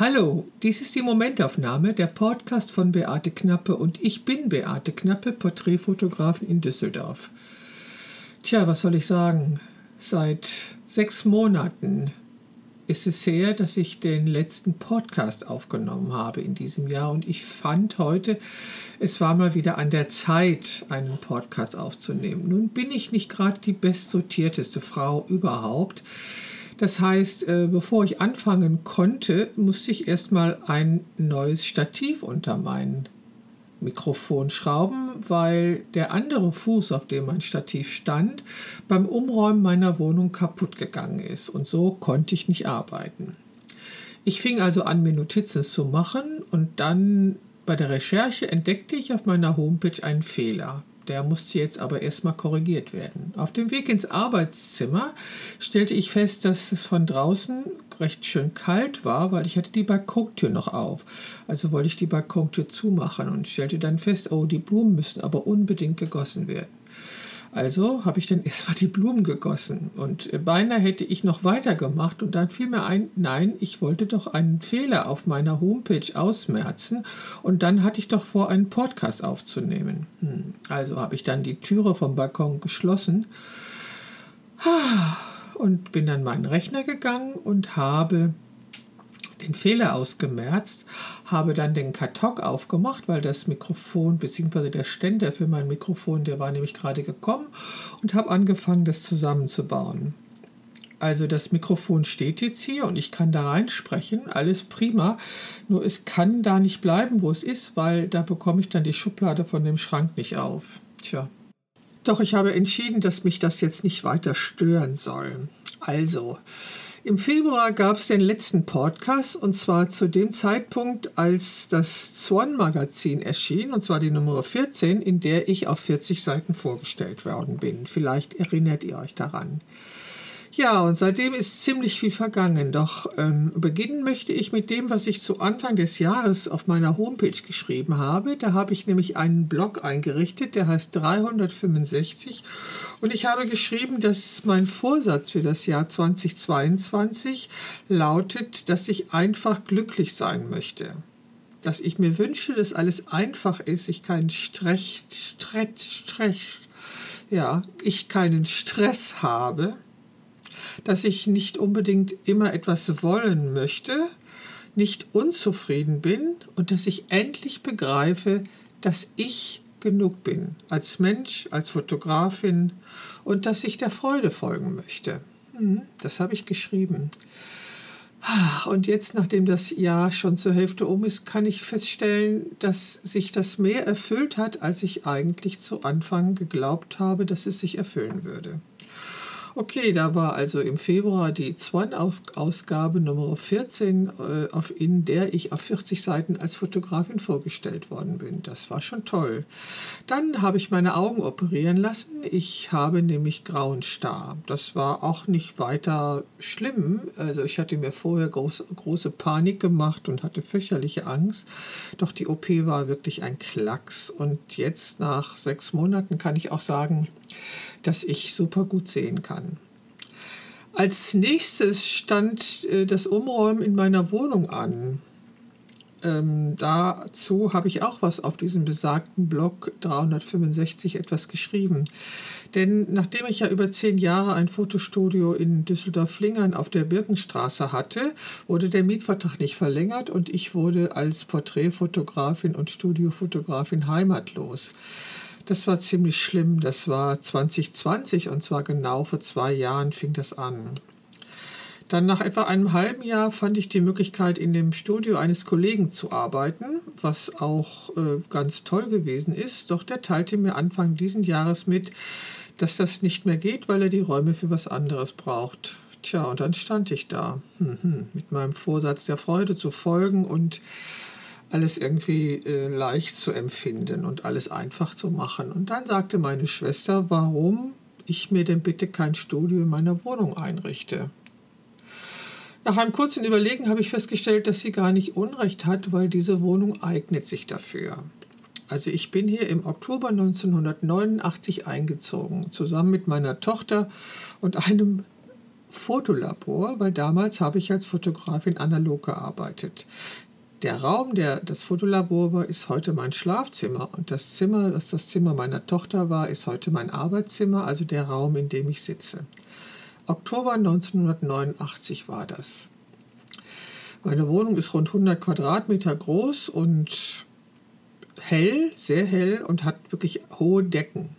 Hallo, dies ist die Momentaufnahme, der Podcast von Beate Knappe und ich bin Beate Knappe, Porträtfotografin in Düsseldorf. Tja, was soll ich sagen? Seit sechs Monaten ist es her, dass ich den letzten Podcast aufgenommen habe in diesem Jahr und ich fand heute, es war mal wieder an der Zeit, einen Podcast aufzunehmen. Nun bin ich nicht gerade die bestsortierteste Frau überhaupt. Das heißt, äh, bevor ich anfangen konnte, musste ich erstmal ein neues Stativ unter meinen Mikrofon schrauben, weil der andere Fuß, auf dem mein Stativ stand, beim Umräumen meiner Wohnung kaputt gegangen ist und so konnte ich nicht arbeiten. Ich fing also an, mir Notizen zu machen und dann bei der Recherche entdeckte ich auf meiner Homepage einen Fehler. Der musste jetzt aber erstmal korrigiert werden. Auf dem Weg ins Arbeitszimmer stellte ich fest, dass es von draußen recht schön kalt war, weil ich hatte die Balkontür noch auf. Also wollte ich die Balkontür zumachen und stellte dann fest, oh, die Blumen müssen aber unbedingt gegossen werden. Also habe ich dann erstmal die Blumen gegossen und beinahe hätte ich noch weitergemacht und dann fiel mir ein, nein, ich wollte doch einen Fehler auf meiner Homepage ausmerzen und dann hatte ich doch vor, einen Podcast aufzunehmen. Hm. Also habe ich dann die Türe vom Balkon geschlossen und bin an meinen Rechner gegangen und habe den Fehler ausgemerzt, habe dann den Karton aufgemacht, weil das Mikrofon bzw. der Ständer für mein Mikrofon, der war nämlich gerade gekommen und habe angefangen, das zusammenzubauen. Also das Mikrofon steht jetzt hier und ich kann da reinsprechen, alles prima. Nur es kann da nicht bleiben, wo es ist, weil da bekomme ich dann die Schublade von dem Schrank nicht auf. Tja. Doch ich habe entschieden, dass mich das jetzt nicht weiter stören soll. Also, im Februar gab es den letzten Podcast und zwar zu dem Zeitpunkt, als das Swan-Magazin erschien, und zwar die Nummer 14, in der ich auf 40 Seiten vorgestellt worden bin. Vielleicht erinnert ihr euch daran. Ja, und seitdem ist ziemlich viel vergangen. Doch ähm, beginnen möchte ich mit dem, was ich zu Anfang des Jahres auf meiner Homepage geschrieben habe. Da habe ich nämlich einen Blog eingerichtet, der heißt 365. Und ich habe geschrieben, dass mein Vorsatz für das Jahr 2022 lautet, dass ich einfach glücklich sein möchte. Dass ich mir wünsche, dass alles einfach ist, ich keinen Stress, Stress, Stress, ja, ich keinen Stress habe dass ich nicht unbedingt immer etwas wollen möchte, nicht unzufrieden bin und dass ich endlich begreife, dass ich genug bin als Mensch, als Fotografin und dass ich der Freude folgen möchte. Hm, das habe ich geschrieben. Und jetzt, nachdem das Jahr schon zur Hälfte um ist, kann ich feststellen, dass sich das mehr erfüllt hat, als ich eigentlich zu Anfang geglaubt habe, dass es sich erfüllen würde. Okay, da war also im Februar die Swan-Ausgabe Nummer 14, äh, auf, in der ich auf 40 Seiten als Fotografin vorgestellt worden bin. Das war schon toll. Dann habe ich meine Augen operieren lassen. Ich habe nämlich grauen Star. Das war auch nicht weiter schlimm. Also ich hatte mir vorher groß, große Panik gemacht und hatte fürchterliche Angst. Doch die OP war wirklich ein Klacks. Und jetzt nach sechs Monaten kann ich auch sagen, dass ich super gut sehen kann. Als nächstes stand äh, das Umräumen in meiner Wohnung an. Ähm, dazu habe ich auch was auf diesem besagten Blog 365 etwas geschrieben. Denn nachdem ich ja über zehn Jahre ein Fotostudio in Düsseldorf-Flingern auf der Birkenstraße hatte, wurde der Mietvertrag nicht verlängert und ich wurde als Porträtfotografin und Studiofotografin heimatlos. Das war ziemlich schlimm. Das war 2020 und zwar genau vor zwei Jahren fing das an. Dann nach etwa einem halben Jahr fand ich die Möglichkeit, in dem Studio eines Kollegen zu arbeiten, was auch äh, ganz toll gewesen ist. Doch der teilte mir Anfang dieses Jahres mit, dass das nicht mehr geht, weil er die Räume für was anderes braucht. Tja, und dann stand ich da hm, hm, mit meinem Vorsatz der Freude zu folgen und alles irgendwie äh, leicht zu empfinden und alles einfach zu machen. Und dann sagte meine Schwester, warum ich mir denn bitte kein Studio in meiner Wohnung einrichte. Nach einem kurzen Überlegen habe ich festgestellt, dass sie gar nicht Unrecht hat, weil diese Wohnung eignet sich dafür. Also ich bin hier im Oktober 1989 eingezogen, zusammen mit meiner Tochter und einem Fotolabor, weil damals habe ich als Fotografin analog gearbeitet. Der Raum, der das Fotolabor war, ist heute mein Schlafzimmer und das Zimmer, das das Zimmer meiner Tochter war, ist heute mein Arbeitszimmer, also der Raum, in dem ich sitze. Oktober 1989 war das. Meine Wohnung ist rund 100 Quadratmeter groß und hell, sehr hell und hat wirklich hohe Decken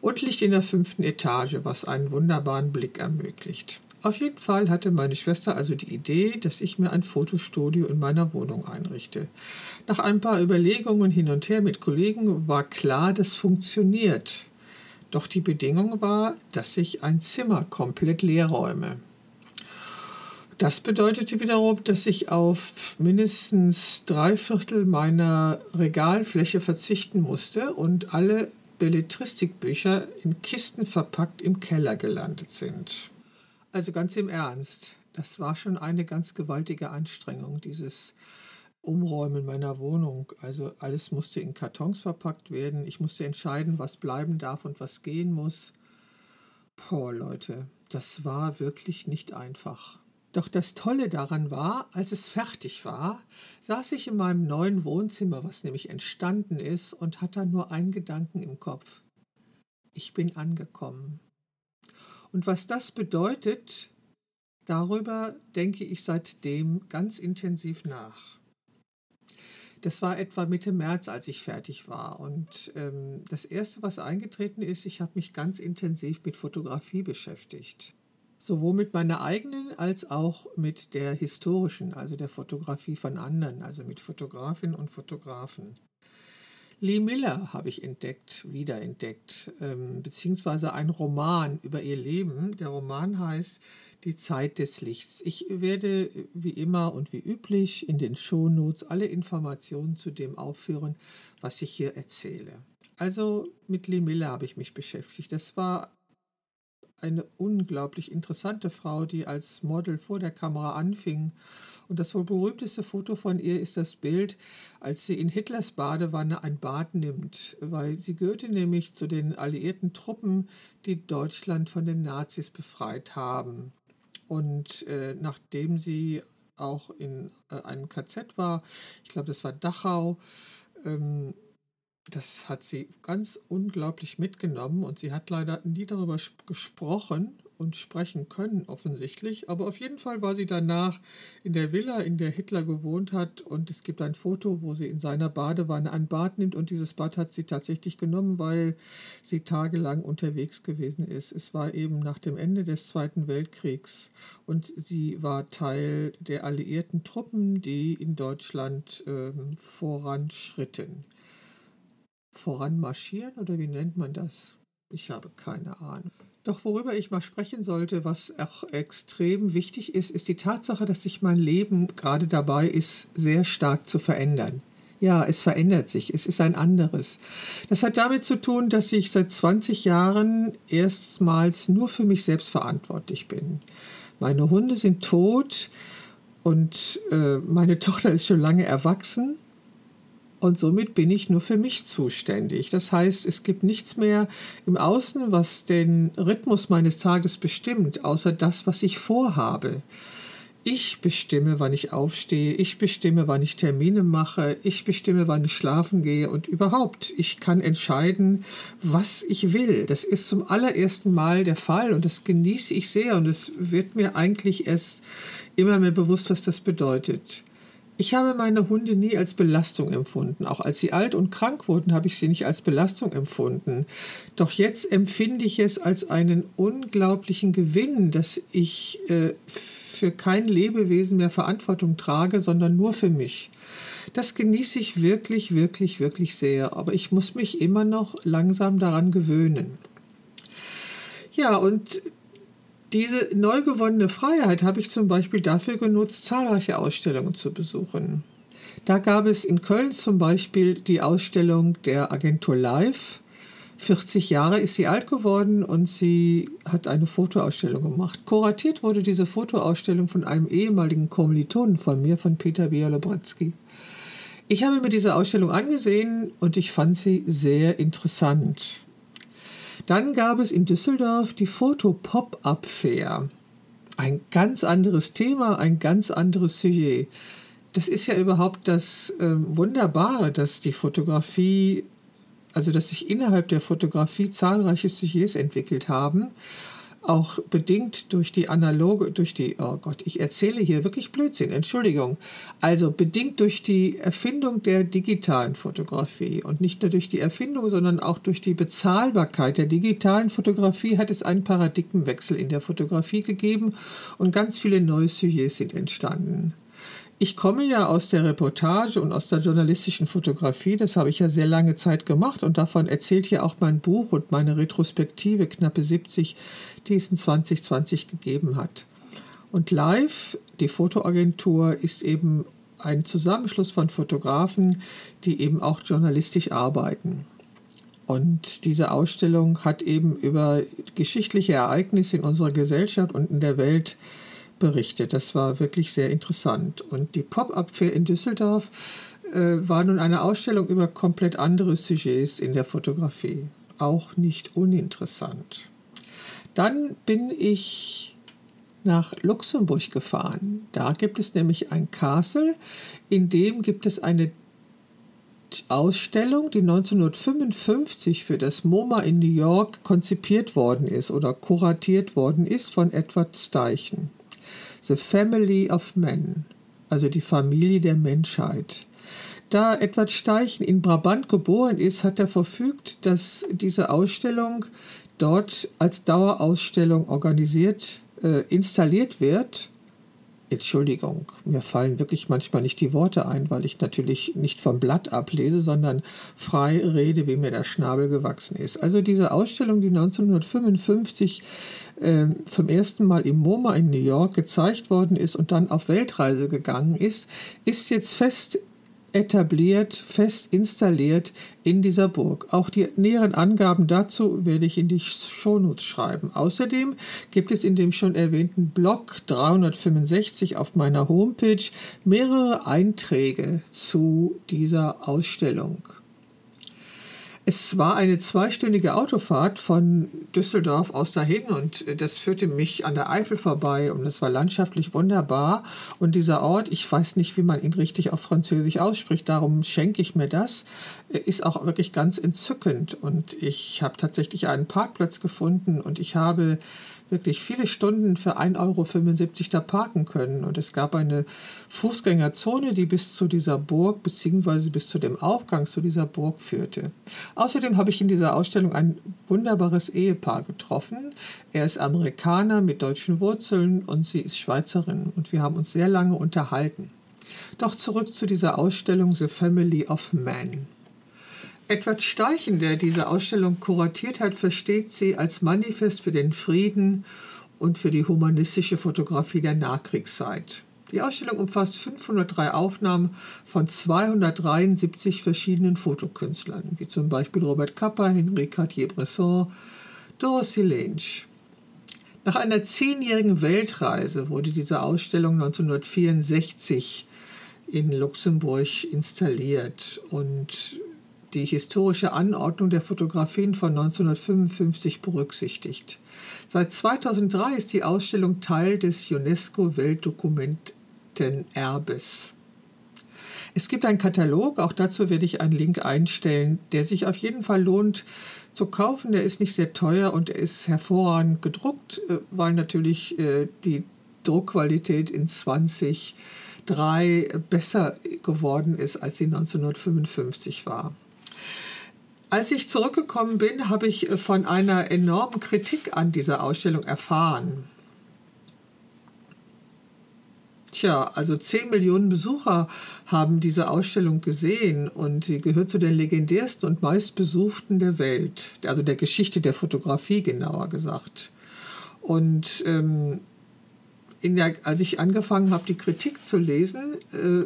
und liegt in der fünften Etage, was einen wunderbaren Blick ermöglicht. Auf jeden Fall hatte meine Schwester also die Idee, dass ich mir ein Fotostudio in meiner Wohnung einrichte. Nach ein paar Überlegungen hin und her mit Kollegen war klar, das funktioniert. Doch die Bedingung war, dass ich ein Zimmer komplett leer räume. Das bedeutete wiederum, dass ich auf mindestens drei Viertel meiner Regalfläche verzichten musste und alle Belletristikbücher in Kisten verpackt im Keller gelandet sind. Also ganz im Ernst, das war schon eine ganz gewaltige Anstrengung, dieses Umräumen meiner Wohnung. Also alles musste in Kartons verpackt werden. Ich musste entscheiden, was bleiben darf und was gehen muss. Boah, Leute, das war wirklich nicht einfach. Doch das Tolle daran war, als es fertig war, saß ich in meinem neuen Wohnzimmer, was nämlich entstanden ist, und hatte nur einen Gedanken im Kopf. Ich bin angekommen. Und was das bedeutet, darüber denke ich seitdem ganz intensiv nach. Das war etwa Mitte März, als ich fertig war. Und ähm, das Erste, was eingetreten ist, ich habe mich ganz intensiv mit Fotografie beschäftigt. Sowohl mit meiner eigenen als auch mit der historischen, also der Fotografie von anderen, also mit Fotografinnen und Fotografen. Lee Miller habe ich entdeckt, wiederentdeckt, ähm, beziehungsweise ein Roman über ihr Leben. Der Roman heißt Die Zeit des Lichts. Ich werde wie immer und wie üblich in den Shownotes alle Informationen zu dem aufführen, was ich hier erzähle. Also mit Lee Miller habe ich mich beschäftigt. Das war eine unglaublich interessante Frau, die als Model vor der Kamera anfing. Und das wohl berühmteste Foto von ihr ist das Bild, als sie in Hitlers Badewanne ein Bad nimmt, weil sie gehörte nämlich zu den alliierten Truppen, die Deutschland von den Nazis befreit haben. Und äh, nachdem sie auch in äh, einem KZ war, ich glaube, das war Dachau, ähm, das hat sie ganz unglaublich mitgenommen und sie hat leider nie darüber gesprochen und sprechen können, offensichtlich. Aber auf jeden Fall war sie danach in der Villa, in der Hitler gewohnt hat. Und es gibt ein Foto, wo sie in seiner Badewanne ein Bad nimmt. Und dieses Bad hat sie tatsächlich genommen, weil sie tagelang unterwegs gewesen ist. Es war eben nach dem Ende des Zweiten Weltkriegs. Und sie war Teil der alliierten Truppen, die in Deutschland ähm, voranschritten voranmarschieren oder wie nennt man das? Ich habe keine Ahnung. Doch worüber ich mal sprechen sollte, was auch extrem wichtig ist, ist die Tatsache, dass sich mein Leben gerade dabei ist, sehr stark zu verändern. Ja, es verändert sich, es ist ein anderes. Das hat damit zu tun, dass ich seit 20 Jahren erstmals nur für mich selbst verantwortlich bin. Meine Hunde sind tot und äh, meine Tochter ist schon lange erwachsen und somit bin ich nur für mich zuständig. Das heißt, es gibt nichts mehr im Außen, was den Rhythmus meines Tages bestimmt, außer das, was ich vorhabe. Ich bestimme, wann ich aufstehe, ich bestimme, wann ich Termine mache, ich bestimme, wann ich schlafen gehe und überhaupt, ich kann entscheiden, was ich will. Das ist zum allerersten Mal der Fall und das genieße ich sehr und es wird mir eigentlich erst immer mehr bewusst, was das bedeutet. Ich habe meine Hunde nie als Belastung empfunden. Auch als sie alt und krank wurden, habe ich sie nicht als Belastung empfunden. Doch jetzt empfinde ich es als einen unglaublichen Gewinn, dass ich äh, für kein Lebewesen mehr Verantwortung trage, sondern nur für mich. Das genieße ich wirklich, wirklich, wirklich sehr. Aber ich muss mich immer noch langsam daran gewöhnen. Ja, und diese neu gewonnene Freiheit habe ich zum Beispiel dafür genutzt, zahlreiche Ausstellungen zu besuchen. Da gab es in Köln zum Beispiel die Ausstellung der Agentur Live. 40 Jahre ist sie alt geworden und sie hat eine Fotoausstellung gemacht. Kuratiert wurde diese Fotoausstellung von einem ehemaligen Kommilitonen von mir, von Peter Bialobrzeski. Ich habe mir diese Ausstellung angesehen und ich fand sie sehr interessant. Dann gab es in Düsseldorf die Foto-Pop-Up Fair. ein ganz anderes Thema, ein ganz anderes Sujet. Das ist ja überhaupt das äh, Wunderbare, dass die Fotografie, also dass sich innerhalb der Fotografie zahlreiche Sujets entwickelt haben auch bedingt durch die analoge, durch die, oh Gott, ich erzähle hier wirklich Blödsinn, Entschuldigung. Also bedingt durch die Erfindung der digitalen Fotografie und nicht nur durch die Erfindung, sondern auch durch die Bezahlbarkeit der digitalen Fotografie hat es einen Paradigmenwechsel in der Fotografie gegeben und ganz viele neue Sujets sind entstanden. Ich komme ja aus der Reportage und aus der journalistischen Fotografie, das habe ich ja sehr lange Zeit gemacht und davon erzählt ja auch mein Buch und meine Retrospektive, knappe 70, die es in 2020 gegeben hat. Und live, die Fotoagentur, ist eben ein Zusammenschluss von Fotografen, die eben auch journalistisch arbeiten. Und diese Ausstellung hat eben über geschichtliche Ereignisse in unserer Gesellschaft und in der Welt berichtet. Das war wirklich sehr interessant. Und die Pop-Up-Fair in Düsseldorf äh, war nun eine Ausstellung über komplett andere Sujets in der Fotografie. Auch nicht uninteressant. Dann bin ich nach Luxemburg gefahren. Da gibt es nämlich ein Castle, in dem gibt es eine Ausstellung, die 1955 für das MoMA in New York konzipiert worden ist oder kuratiert worden ist von Edward Steichen. The Family of Men, also die Familie der Menschheit. Da Edward Steichen in Brabant geboren ist, hat er verfügt, dass diese Ausstellung dort als Dauerausstellung organisiert, äh, installiert wird Entschuldigung, mir fallen wirklich manchmal nicht die Worte ein, weil ich natürlich nicht vom Blatt ablese, sondern frei rede, wie mir der Schnabel gewachsen ist. Also diese Ausstellung, die 1955 äh, zum ersten Mal im MoMA in New York gezeigt worden ist und dann auf Weltreise gegangen ist, ist jetzt fest etabliert, fest installiert in dieser Burg. Auch die näheren Angaben dazu werde ich in die Shownotes schreiben. Außerdem gibt es in dem schon erwähnten Blog 365 auf meiner Homepage mehrere Einträge zu dieser Ausstellung. Es war eine zweistündige Autofahrt von Düsseldorf aus dahin und das führte mich an der Eifel vorbei und es war landschaftlich wunderbar. Und dieser Ort, ich weiß nicht, wie man ihn richtig auf Französisch ausspricht, darum schenke ich mir das, ist auch wirklich ganz entzückend. Und ich habe tatsächlich einen Parkplatz gefunden und ich habe wirklich viele Stunden für 1,75 Euro da parken können. Und es gab eine Fußgängerzone, die bis zu dieser Burg bzw. bis zu dem Aufgang zu dieser Burg führte. Außerdem habe ich in dieser Ausstellung ein wunderbares Ehepaar getroffen. Er ist Amerikaner mit deutschen Wurzeln und sie ist Schweizerin. Und wir haben uns sehr lange unterhalten. Doch zurück zu dieser Ausstellung The Family of Man. Edward Steichen, der diese Ausstellung kuratiert hat, versteht sie als Manifest für den Frieden und für die humanistische Fotografie der Nachkriegszeit. Die Ausstellung umfasst 503 Aufnahmen von 273 verschiedenen Fotokünstlern, wie zum Beispiel Robert Capa, Henri Cartier-Bresson, Dorothy Lange. Nach einer zehnjährigen Weltreise wurde diese Ausstellung 1964 in Luxemburg installiert und die historische Anordnung der Fotografien von 1955 berücksichtigt. Seit 2003 ist die Ausstellung Teil des UNESCO-Weltdokumentenerbes. Es gibt einen Katalog, auch dazu werde ich einen Link einstellen, der sich auf jeden Fall lohnt zu kaufen. Der ist nicht sehr teuer und er ist hervorragend gedruckt, äh, weil natürlich äh, die Druckqualität in 2003 besser geworden ist, als sie 1955 war. Als ich zurückgekommen bin, habe ich äh, von einer enormen Kritik an dieser Ausstellung erfahren. Tja, also 10 Millionen Besucher haben diese Ausstellung gesehen und sie gehört zu den legendärsten und meistbesuchten der Welt, also der Geschichte der Fotografie genauer gesagt. Und ähm, der, als ich angefangen habe, die Kritik zu lesen, äh,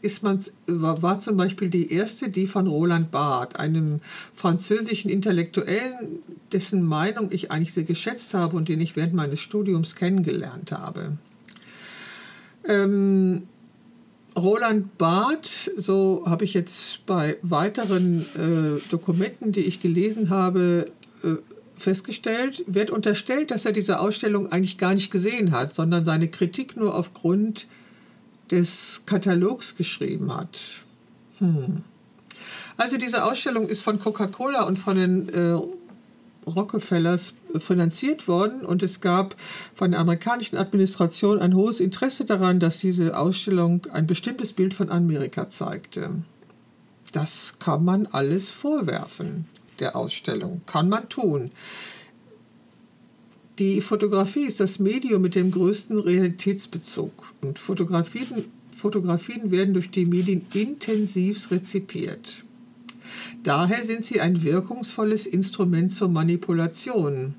ist man, war, zum Beispiel die erste, die von Roland Barth, einem französischen Intellektuellen, dessen Meinung ich eigentlich sehr geschätzt habe und den ich während meines Studiums kennengelernt habe. Ähm, Roland Barth, so habe ich jetzt bei weiteren äh, Dokumenten, die ich gelesen habe, äh, festgestellt, wird unterstellt, dass er diese Ausstellung eigentlich gar nicht gesehen hat, sondern seine Kritik nur aufgrund des Katalogs geschrieben hat. Hm. Also diese Ausstellung ist von Coca-Cola und von den äh, Rockefellers finanziert worden und es gab von der amerikanischen Administration ein hohes Interesse daran, dass diese Ausstellung ein bestimmtes Bild von Amerika zeigte. Das kann man alles vorwerfen, der Ausstellung, kann man tun. Die Fotografie ist das Medium mit dem größten Realitätsbezug und Fotografien, Fotografien werden durch die Medien intensiv rezipiert. Daher sind sie ein wirkungsvolles Instrument zur Manipulation,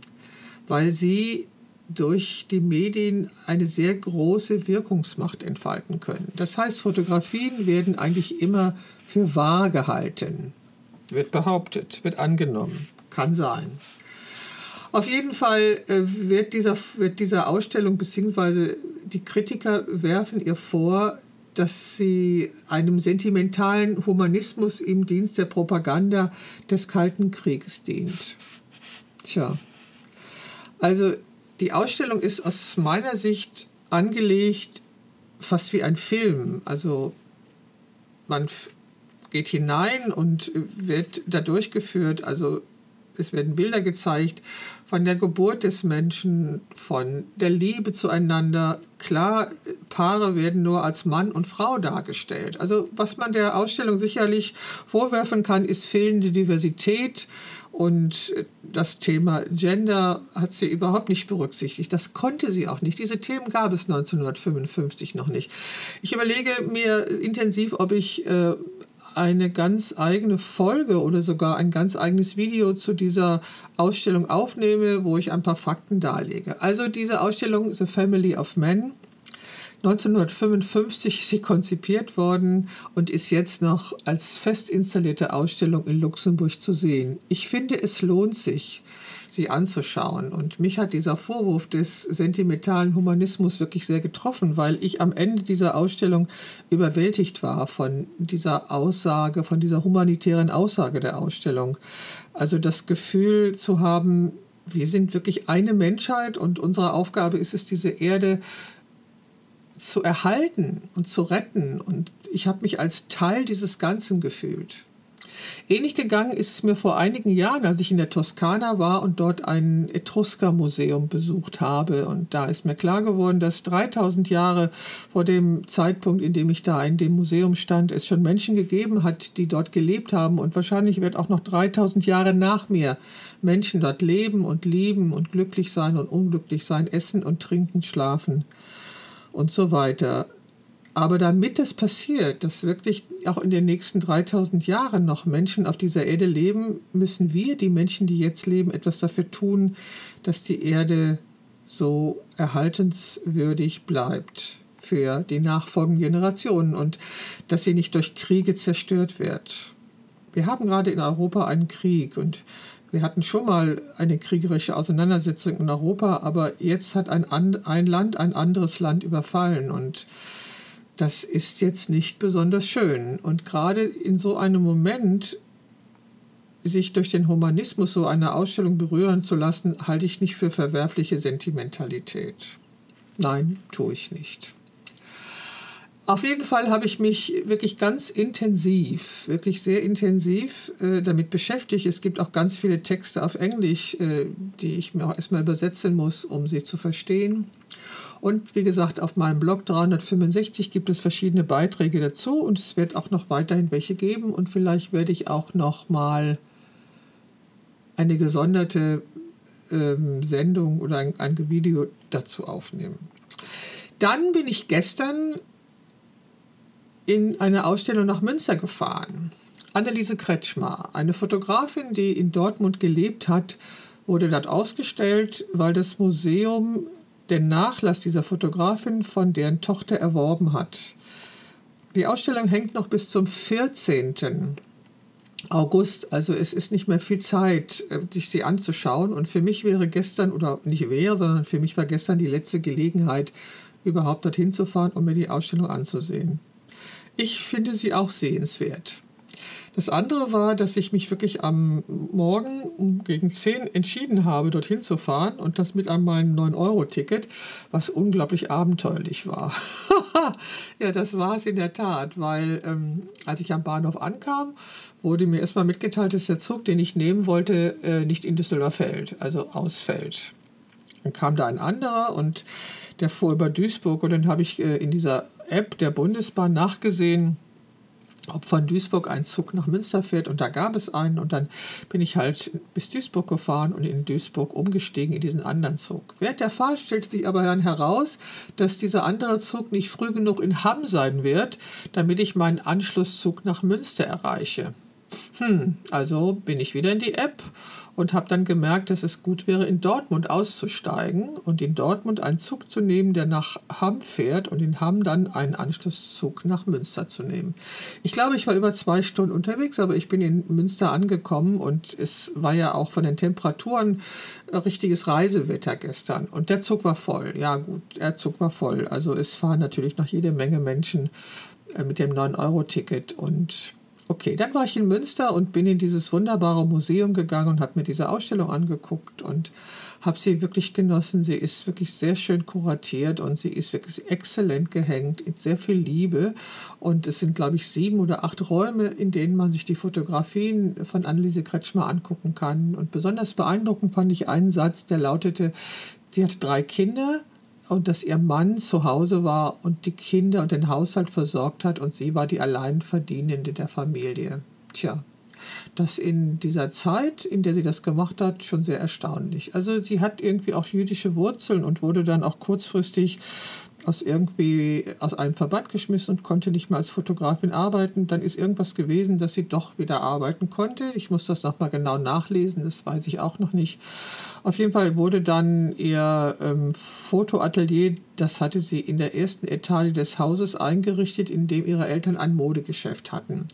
weil sie durch die Medien eine sehr große Wirkungsmacht entfalten können. Das heißt, Fotografien werden eigentlich immer für wahr gehalten. Wird behauptet, wird angenommen. Kann sein. Auf jeden Fall äh, wird dieser, wird dieser Ausstellung, beziehungsweise die Kritiker werfen ihr vor, dass sie einem sentimentalen Humanismus im Dienst der Propaganda des Kalten Krieges dient. Tja, also die Ausstellung ist aus meiner Sicht angelegt fast wie ein Film. Also man geht hinein und wird da durchgeführt. Also es werden Bilder gezeigt von der Geburt des Menschen, von der Liebe zueinander. Klar, Paare werden nur als Mann und Frau dargestellt. Also was man der Ausstellung sicherlich vorwerfen kann, ist fehlende Diversität. Und das Thema Gender hat sie überhaupt nicht berücksichtigt. Das konnte sie auch nicht. Diese Themen gab es 1955 noch nicht. Ich überlege mir intensiv, ob ich äh, eine ganz eigene Folge oder sogar ein ganz eigenes Video zu dieser Ausstellung aufnehme, wo ich ein paar Fakten darlege. Also diese Ausstellung The Family of Men 1955 ist sie konzipiert worden und ist jetzt noch als fest installierte Ausstellung in Luxemburg zu sehen. Ich finde, es lohnt sich sie anzuschauen. Und mich hat dieser Vorwurf des sentimentalen Humanismus wirklich sehr getroffen, weil ich am Ende dieser Ausstellung überwältigt war von dieser Aussage, von dieser humanitären Aussage der Ausstellung. Also das Gefühl zu haben, wir sind wirklich eine Menschheit und unsere Aufgabe ist es, diese Erde zu erhalten und zu retten. Und ich habe mich als Teil dieses Ganzen gefühlt. Ähnlich gegangen ist es mir vor einigen Jahren, als ich in der Toskana war und dort ein Etrusker-Museum besucht habe. Und da ist mir klar geworden, dass 3000 Jahre vor dem Zeitpunkt, in dem ich da in dem Museum stand, es schon Menschen gegeben hat, die dort gelebt haben. Und wahrscheinlich wird auch noch 3000 Jahre nach mir Menschen dort leben und lieben und glücklich sein und unglücklich sein, essen und trinken, schlafen und so weiter. Aber damit das passiert, dass wirklich auch in den nächsten 3000 Jahren noch Menschen auf dieser Erde leben, müssen wir, die Menschen, die jetzt leben, etwas dafür tun, dass die Erde so erhaltenswürdig bleibt für die nachfolgenden Generationen und dass sie nicht durch Kriege zerstört wird. Wir haben gerade in Europa einen Krieg und wir hatten schon mal eine kriegerische Auseinandersetzung in Europa, aber jetzt hat ein, ein Land ein anderes Land überfallen und das ist jetzt nicht besonders schön. Und gerade in so einem Moment, sich durch den Humanismus so eine Ausstellung berühren zu lassen, halte ich nicht für verwerfliche Sentimentalität. Nein, tue ich nicht. Auf jeden Fall habe ich mich wirklich ganz intensiv, wirklich sehr intensiv äh, damit beschäftigt. Es gibt auch ganz viele Texte auf Englisch, äh, die ich mir auch erstmal übersetzen muss, um sie zu verstehen. Und wie gesagt, auf meinem Blog 365 gibt es verschiedene Beiträge dazu und es wird auch noch weiterhin welche geben und vielleicht werde ich auch noch mal eine gesonderte ähm, Sendung oder ein, ein Video dazu aufnehmen. Dann bin ich gestern in eine Ausstellung nach Münster gefahren. Anneliese Kretschmer, eine Fotografin, die in Dortmund gelebt hat, wurde dort ausgestellt, weil das Museum den Nachlass dieser Fotografin von deren Tochter erworben hat. Die Ausstellung hängt noch bis zum 14. August, also es ist nicht mehr viel Zeit, äh, sich sie anzuschauen. Und für mich wäre gestern, oder nicht wäre, sondern für mich war gestern die letzte Gelegenheit, überhaupt dorthin zu fahren, um mir die Ausstellung anzusehen. Ich finde sie auch sehenswert. Das andere war, dass ich mich wirklich am Morgen gegen 10 entschieden habe, dorthin zu fahren und das mit einem meinem 9-Euro-Ticket, was unglaublich abenteuerlich war. ja, das war es in der Tat, weil ähm, als ich am Bahnhof ankam, wurde mir erstmal mitgeteilt, dass der Zug, den ich nehmen wollte, äh, nicht in Düsseldorf fällt, also ausfällt. Dann kam da ein anderer und der fuhr über Duisburg und dann habe ich äh, in dieser App der Bundesbahn nachgesehen, ob von Duisburg ein Zug nach Münster fährt und da gab es einen und dann bin ich halt bis Duisburg gefahren und in Duisburg umgestiegen in diesen anderen Zug. Während der Fahrt stellte sich aber dann heraus, dass dieser andere Zug nicht früh genug in Hamm sein wird, damit ich meinen Anschlusszug nach Münster erreiche. Hm, also bin ich wieder in die App und habe dann gemerkt, dass es gut wäre, in Dortmund auszusteigen und in Dortmund einen Zug zu nehmen, der nach Hamm fährt und in Hamm dann einen Anschlusszug nach Münster zu nehmen. Ich glaube, ich war über zwei Stunden unterwegs, aber ich bin in Münster angekommen und es war ja auch von den Temperaturen richtiges Reisewetter gestern und der Zug war voll. Ja gut, der Zug war voll. Also es fahren natürlich noch jede Menge Menschen äh, mit dem 9-Euro-Ticket und Okay, dann war ich in Münster und bin in dieses wunderbare Museum gegangen und habe mir diese Ausstellung angeguckt und habe sie wirklich genossen. Sie ist wirklich sehr schön kuratiert und sie ist wirklich exzellent gehängt, mit sehr viel Liebe. Und es sind, glaube ich, sieben oder acht Räume, in denen man sich die Fotografien von Anneliese Kretschmer angucken kann. Und besonders beeindruckend fand ich einen Satz, der lautete, sie hat drei Kinder und dass ihr Mann zu Hause war und die Kinder und den Haushalt versorgt hat und sie war die Alleinverdienende der Familie. Tja, das in dieser Zeit, in der sie das gemacht hat, schon sehr erstaunlich. Also sie hat irgendwie auch jüdische Wurzeln und wurde dann auch kurzfristig aus irgendwie aus einem Verband geschmissen und konnte nicht mehr als Fotografin arbeiten. Dann ist irgendwas gewesen, dass sie doch wieder arbeiten konnte. Ich muss das nochmal genau nachlesen, das weiß ich auch noch nicht. Auf jeden Fall wurde dann ihr ähm, Fotoatelier, das hatte sie in der ersten Etage des Hauses eingerichtet, in dem ihre Eltern ein Modegeschäft hatten.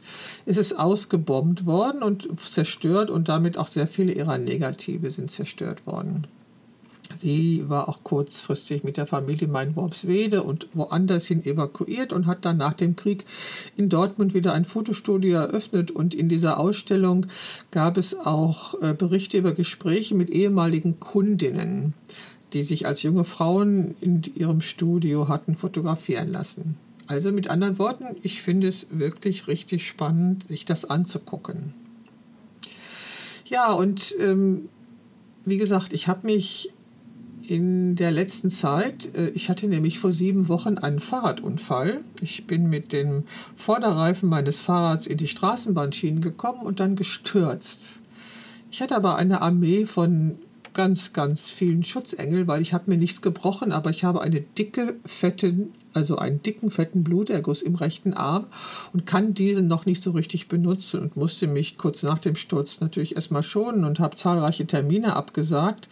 Es ist ausgebombt worden und zerstört und damit auch sehr viele ihrer Negative sind zerstört worden. Sie war auch kurzfristig mit der Familie in Worpswede und woanders hin evakuiert und hat dann nach dem Krieg in Dortmund wieder ein Fotostudio eröffnet. Und in dieser Ausstellung gab es auch äh, Berichte über Gespräche mit ehemaligen Kundinnen, die sich als junge Frauen in ihrem Studio hatten fotografieren lassen. Also mit anderen Worten, ich finde es wirklich richtig spannend, sich das anzugucken. Ja, und ähm, wie gesagt, ich habe mich in der letzten Zeit. Äh, ich hatte nämlich vor sieben Wochen einen Fahrradunfall. Ich bin mit dem Vorderreifen meines Fahrrads in die Straßenbahnschienen gekommen und dann gestürzt. Ich hatte aber eine Armee von ganz, ganz vielen Schutzengel, weil ich habe mir nichts gebrochen, aber ich habe eine dicke, fette, also einen dicken, fetten Bluterguss im rechten Arm und kann diesen noch nicht so richtig benutzen und musste mich kurz nach dem Sturz natürlich erstmal schonen und habe zahlreiche Termine abgesagt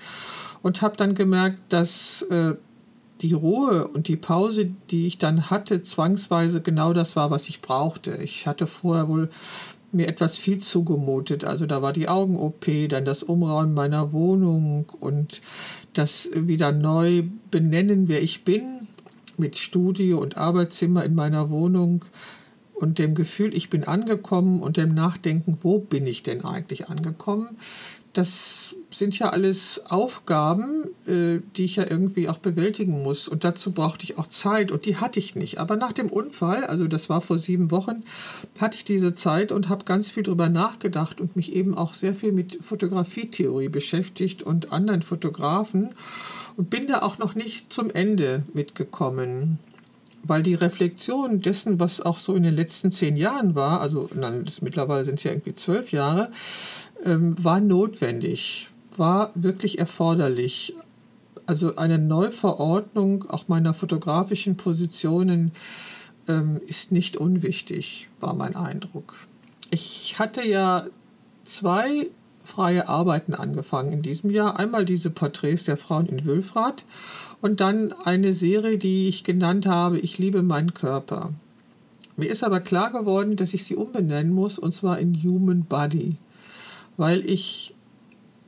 und habe dann gemerkt, dass äh, die Ruhe und die Pause, die ich dann hatte, zwangsweise genau das war, was ich brauchte. Ich hatte vorher wohl mir etwas viel zugemutet. Also da war die Augen-OP, dann das Umräumen meiner Wohnung und das wieder neu benennen, wer ich bin, mit Studio und Arbeitszimmer in meiner Wohnung und dem Gefühl, ich bin angekommen und dem Nachdenken, wo bin ich denn eigentlich angekommen das sind ja alles Aufgaben, äh, die ich ja irgendwie auch bewältigen muss. Und dazu brauchte ich auch Zeit und die hatte ich nicht. Aber nach dem Unfall, also das war vor sieben Wochen, hatte ich diese Zeit und habe ganz viel darüber nachgedacht und mich eben auch sehr viel mit Fotografietheorie beschäftigt und anderen Fotografen und bin da auch noch nicht zum Ende mitgekommen weil die Reflexion dessen, was auch so in den letzten zehn Jahren war, also nein, das mittlerweile sind es ja irgendwie zwölf Jahre, ähm, war notwendig, war wirklich erforderlich. Also eine Neuverordnung auch meiner fotografischen Positionen ähm, ist nicht unwichtig, war mein Eindruck. Ich hatte ja zwei freie Arbeiten angefangen in diesem Jahr. Einmal diese Porträts der Frauen in Wülfrath und dann eine Serie, die ich genannt habe, Ich liebe meinen Körper. Mir ist aber klar geworden, dass ich sie umbenennen muss, und zwar in Human Body weil ich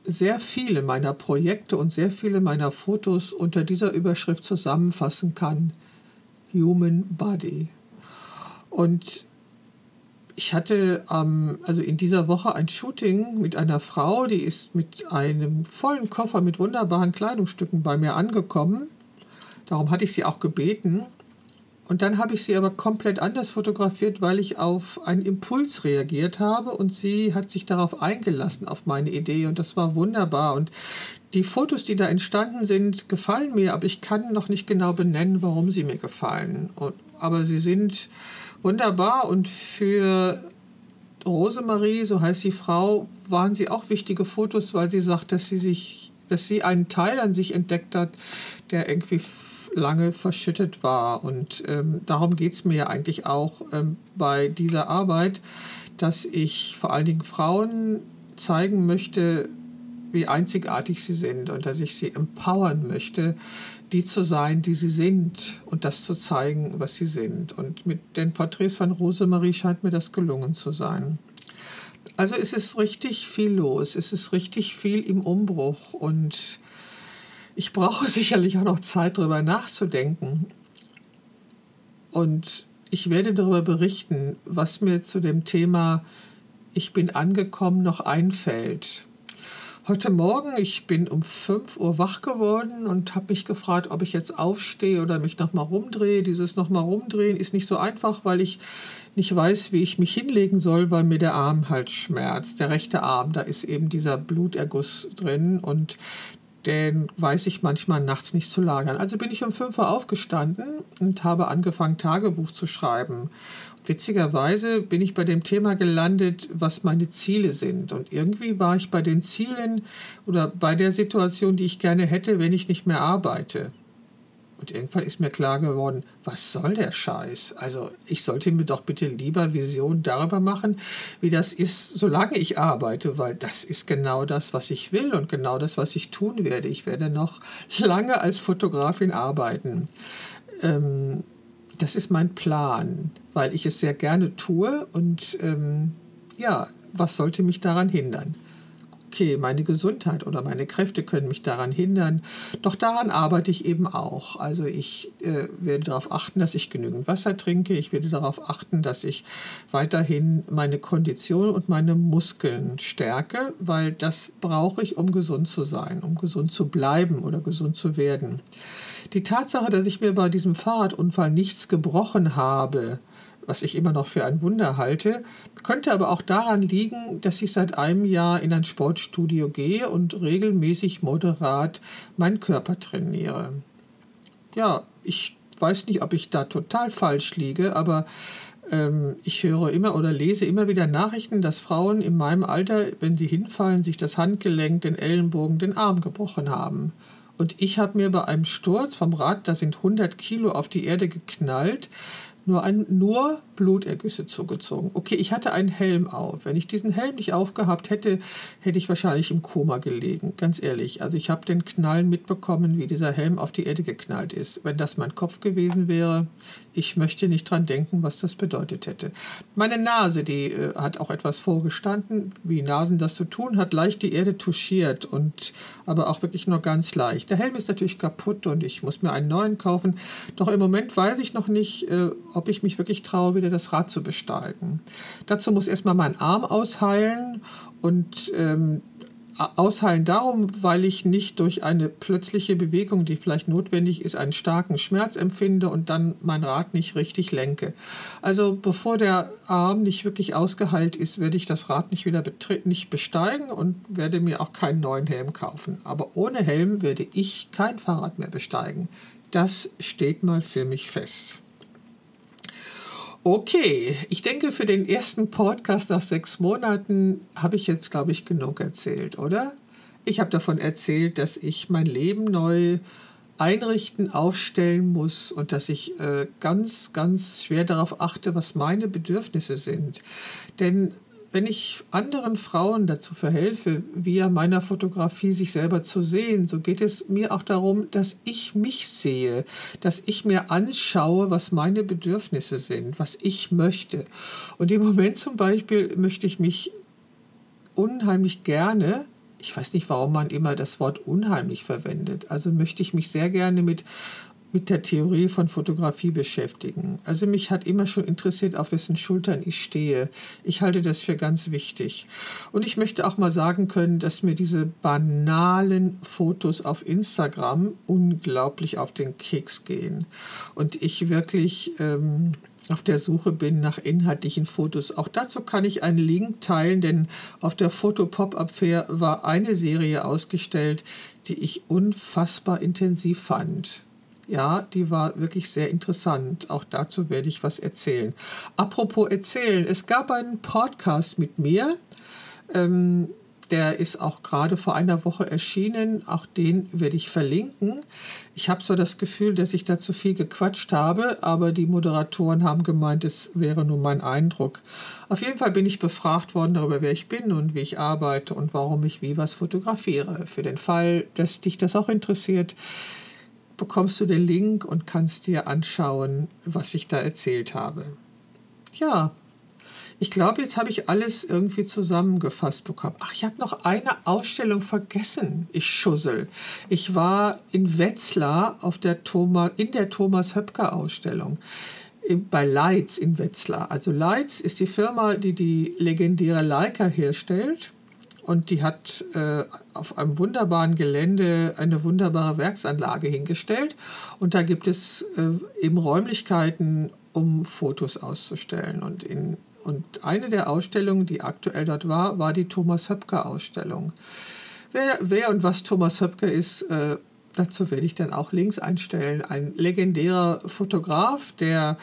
sehr viele meiner Projekte und sehr viele meiner Fotos unter dieser Überschrift zusammenfassen kann. Human Body. Und ich hatte ähm, also in dieser Woche ein Shooting mit einer Frau, die ist mit einem vollen Koffer mit wunderbaren Kleidungsstücken bei mir angekommen. Darum hatte ich sie auch gebeten. Und dann habe ich sie aber komplett anders fotografiert, weil ich auf einen Impuls reagiert habe und sie hat sich darauf eingelassen, auf meine Idee und das war wunderbar. Und die Fotos, die da entstanden sind, gefallen mir, aber ich kann noch nicht genau benennen, warum sie mir gefallen. Und, aber sie sind wunderbar und für Rosemarie, so heißt die Frau, waren sie auch wichtige Fotos, weil sie sagt, dass sie sich, dass sie einen Teil an sich entdeckt hat, der irgendwie lange verschüttet war. Und ähm, darum geht es mir ja eigentlich auch ähm, bei dieser Arbeit, dass ich vor allen Dingen Frauen zeigen möchte, wie einzigartig sie sind und dass ich sie empowern möchte, die zu sein, die sie sind und das zu zeigen, was sie sind. Und mit den Porträts von Rosemarie scheint mir das gelungen zu sein. Also es ist richtig viel los, es ist richtig viel im Umbruch und ich brauche sicherlich auch noch Zeit, darüber nachzudenken. Und ich werde darüber berichten, was mir zu dem Thema Ich bin angekommen noch einfällt. Heute Morgen, ich bin um 5 Uhr wach geworden und habe mich gefragt, ob ich jetzt aufstehe oder mich nochmal rumdrehe. Dieses nochmal rumdrehen ist nicht so einfach, weil ich nicht weiß, wie ich mich hinlegen soll, weil mir der Arm halt schmerzt. Der rechte Arm, da ist eben dieser Bluterguss drin und den weiß ich manchmal nachts nicht zu lagern. Also bin ich um 5 Uhr aufgestanden und habe angefangen, Tagebuch zu schreiben. Und witzigerweise bin ich bei dem Thema gelandet, was meine Ziele sind. Und irgendwie war ich bei den Zielen oder bei der Situation, die ich gerne hätte, wenn ich nicht mehr arbeite. Und irgendwann ist mir klar geworden, was soll der Scheiß? Also ich sollte mir doch bitte lieber Visionen darüber machen, wie das ist, solange ich arbeite, weil das ist genau das, was ich will und genau das, was ich tun werde. Ich werde noch lange als Fotografin arbeiten. Ähm, das ist mein Plan, weil ich es sehr gerne tue und ähm, ja, was sollte mich daran hindern? Okay, meine Gesundheit oder meine Kräfte können mich daran hindern. Doch daran arbeite ich eben auch. Also ich äh, werde darauf achten, dass ich genügend Wasser trinke. Ich werde darauf achten, dass ich weiterhin meine Kondition und meine Muskeln stärke, weil das brauche ich, um gesund zu sein, um gesund zu bleiben oder gesund zu werden. Die Tatsache, dass ich mir bei diesem Fahrradunfall nichts gebrochen habe, was ich immer noch für ein Wunder halte, könnte aber auch daran liegen, dass ich seit einem Jahr in ein Sportstudio gehe und regelmäßig moderat meinen Körper trainiere. Ja, ich weiß nicht, ob ich da total falsch liege, aber ähm, ich höre immer oder lese immer wieder Nachrichten, dass Frauen in meinem Alter, wenn sie hinfallen, sich das Handgelenk, den Ellenbogen, den Arm gebrochen haben. Und ich habe mir bei einem Sturz vom Rad, da sind 100 Kilo auf die Erde geknallt, nur, ein, nur Blutergüsse zugezogen. Okay, ich hatte einen Helm auf. Wenn ich diesen Helm nicht aufgehabt hätte, hätte ich wahrscheinlich im Koma gelegen. Ganz ehrlich. Also ich habe den Knallen mitbekommen, wie dieser Helm auf die Erde geknallt ist. Wenn das mein Kopf gewesen wäre, ich möchte nicht dran denken, was das bedeutet hätte. Meine Nase, die äh, hat auch etwas vorgestanden, wie Nasen das zu tun, hat leicht die Erde touchiert und aber auch wirklich nur ganz leicht. Der Helm ist natürlich kaputt und ich muss mir einen neuen kaufen. Doch im Moment weiß ich noch nicht, äh, ob ich mich wirklich traue, wieder das Rad zu besteigen. Dazu muss erstmal mein Arm ausheilen und ähm, ausheilen darum, weil ich nicht durch eine plötzliche Bewegung, die vielleicht notwendig ist, einen starken Schmerz empfinde und dann mein Rad nicht richtig lenke. Also bevor der Arm nicht wirklich ausgeheilt ist, werde ich das Rad nicht wieder nicht besteigen und werde mir auch keinen neuen Helm kaufen. Aber ohne Helm werde ich kein Fahrrad mehr besteigen. Das steht mal für mich fest. Okay, ich denke, für den ersten Podcast nach sechs Monaten habe ich jetzt, glaube ich, genug erzählt, oder? Ich habe davon erzählt, dass ich mein Leben neu einrichten, aufstellen muss und dass ich äh, ganz, ganz schwer darauf achte, was meine Bedürfnisse sind. Denn wenn ich anderen Frauen dazu verhelfe, via meiner Fotografie sich selber zu sehen, so geht es mir auch darum, dass ich mich sehe, dass ich mir anschaue, was meine Bedürfnisse sind, was ich möchte. Und im Moment zum Beispiel möchte ich mich unheimlich gerne ich weiß nicht, warum man immer das Wort unheimlich verwendet. Also möchte ich mich sehr gerne mit mit der Theorie von Fotografie beschäftigen. Also mich hat immer schon interessiert, auf wessen Schultern ich stehe. Ich halte das für ganz wichtig. Und ich möchte auch mal sagen können, dass mir diese banalen Fotos auf Instagram unglaublich auf den Keks gehen. Und ich wirklich... Ähm, auf der Suche bin nach inhaltlichen Fotos. Auch dazu kann ich einen Link teilen, denn auf der Foto Pop-Up Fair war eine Serie ausgestellt, die ich unfassbar intensiv fand. Ja, die war wirklich sehr interessant. Auch dazu werde ich was erzählen. Apropos erzählen, es gab einen Podcast mit mir. Ähm, der ist auch gerade vor einer Woche erschienen. Auch den werde ich verlinken. Ich habe so das Gefühl, dass ich da zu viel gequatscht habe, aber die Moderatoren haben gemeint, es wäre nur mein Eindruck. Auf jeden Fall bin ich befragt worden darüber, wer ich bin und wie ich arbeite und warum ich wie was fotografiere. Für den Fall, dass dich das auch interessiert, bekommst du den Link und kannst dir anschauen, was ich da erzählt habe. Ja, ich glaube, jetzt habe ich alles irgendwie zusammengefasst bekommen. Ach, ich habe noch eine Ausstellung vergessen. Ich schussel. Ich war in Wetzlar auf der Thomas, in der Thomas Höpker Ausstellung bei Leitz in Wetzlar. Also Leitz ist die Firma, die die legendäre Leica herstellt. Und die hat äh, auf einem wunderbaren Gelände eine wunderbare Werksanlage hingestellt. Und da gibt es äh, eben Räumlichkeiten, um Fotos auszustellen. Und in und eine der Ausstellungen, die aktuell dort war, war die Thomas Höpker Ausstellung. Wer, wer und was Thomas Höpker ist, äh, dazu werde ich dann auch Links einstellen. Ein legendärer Fotograf, der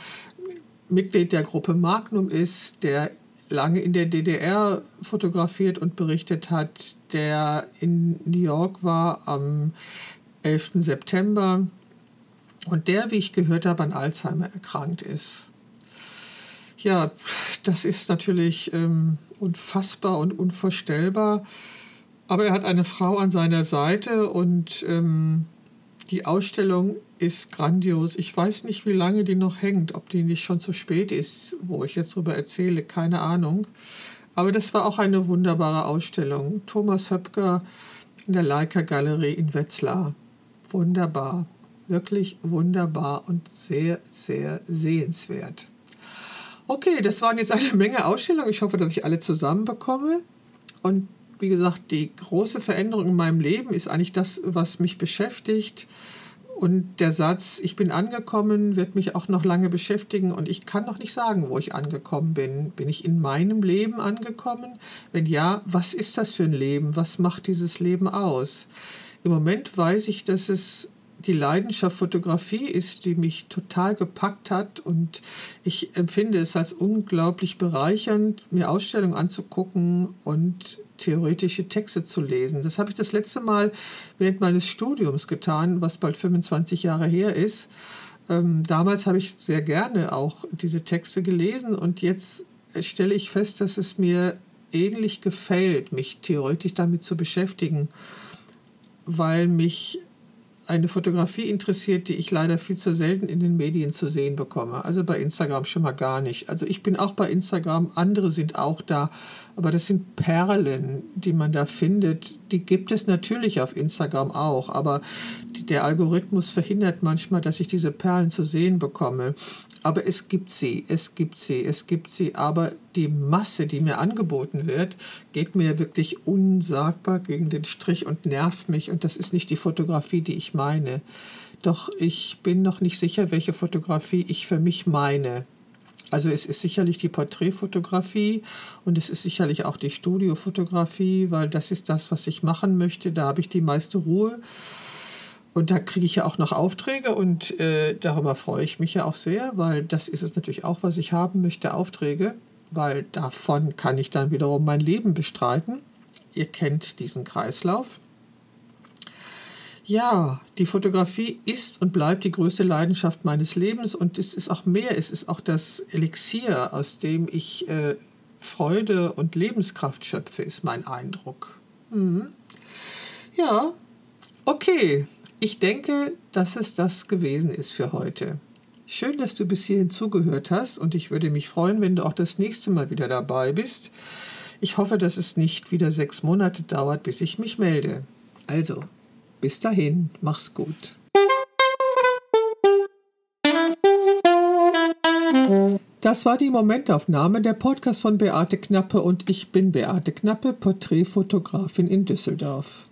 Mitglied der Gruppe Magnum ist, der lange in der DDR fotografiert und berichtet hat, der in New York war am 11. September und der, wie ich gehört habe, an Alzheimer erkrankt ist. Ja, das ist natürlich ähm, unfassbar und unvorstellbar. Aber er hat eine Frau an seiner Seite und ähm, die Ausstellung ist grandios. Ich weiß nicht, wie lange die noch hängt, ob die nicht schon zu spät ist, wo ich jetzt darüber erzähle, keine Ahnung. Aber das war auch eine wunderbare Ausstellung. Thomas Höpker in der Leica Galerie in Wetzlar. Wunderbar, wirklich wunderbar und sehr, sehr sehenswert. Okay, das waren jetzt eine Menge Ausstellungen. Ich hoffe, dass ich alle zusammenbekomme. Und wie gesagt, die große Veränderung in meinem Leben ist eigentlich das, was mich beschäftigt. Und der Satz, ich bin angekommen, wird mich auch noch lange beschäftigen. Und ich kann noch nicht sagen, wo ich angekommen bin. Bin ich in meinem Leben angekommen? Wenn ja, was ist das für ein Leben? Was macht dieses Leben aus? Im Moment weiß ich, dass es die Leidenschaft Fotografie ist, die mich total gepackt hat und ich empfinde es als unglaublich bereichernd, mir Ausstellungen anzugucken und theoretische Texte zu lesen. Das habe ich das letzte Mal während meines Studiums getan, was bald 25 Jahre her ist. Ähm, damals habe ich sehr gerne auch diese Texte gelesen und jetzt stelle ich fest, dass es mir ähnlich gefällt, mich theoretisch damit zu beschäftigen, weil mich eine Fotografie interessiert, die ich leider viel zu selten in den Medien zu sehen bekomme. Also bei Instagram schon mal gar nicht. Also ich bin auch bei Instagram, andere sind auch da, aber das sind Perlen, die man da findet. Die gibt es natürlich auf Instagram auch, aber der Algorithmus verhindert manchmal, dass ich diese Perlen zu sehen bekomme. Aber es gibt sie, es gibt sie, es gibt sie. Aber die Masse, die mir angeboten wird, geht mir wirklich unsagbar gegen den Strich und nervt mich. Und das ist nicht die Fotografie, die ich meine. Doch ich bin noch nicht sicher, welche Fotografie ich für mich meine. Also es ist sicherlich die Porträtfotografie und es ist sicherlich auch die Studiofotografie, weil das ist das, was ich machen möchte. Da habe ich die meiste Ruhe. Und da kriege ich ja auch noch Aufträge und äh, darüber freue ich mich ja auch sehr, weil das ist es natürlich auch, was ich haben möchte, Aufträge, weil davon kann ich dann wiederum mein Leben bestreiten. Ihr kennt diesen Kreislauf. Ja, die Fotografie ist und bleibt die größte Leidenschaft meines Lebens und es ist auch mehr, es ist auch das Elixier, aus dem ich äh, Freude und Lebenskraft schöpfe, ist mein Eindruck. Mhm. Ja, okay, ich denke, dass es das gewesen ist für heute. Schön, dass du bis hierhin zugehört hast und ich würde mich freuen, wenn du auch das nächste Mal wieder dabei bist. Ich hoffe, dass es nicht wieder sechs Monate dauert, bis ich mich melde. Also, bis dahin, mach's gut. Das war die Momentaufnahme, der Podcast von Beate Knappe und ich bin Beate Knappe, Porträtfotografin in Düsseldorf.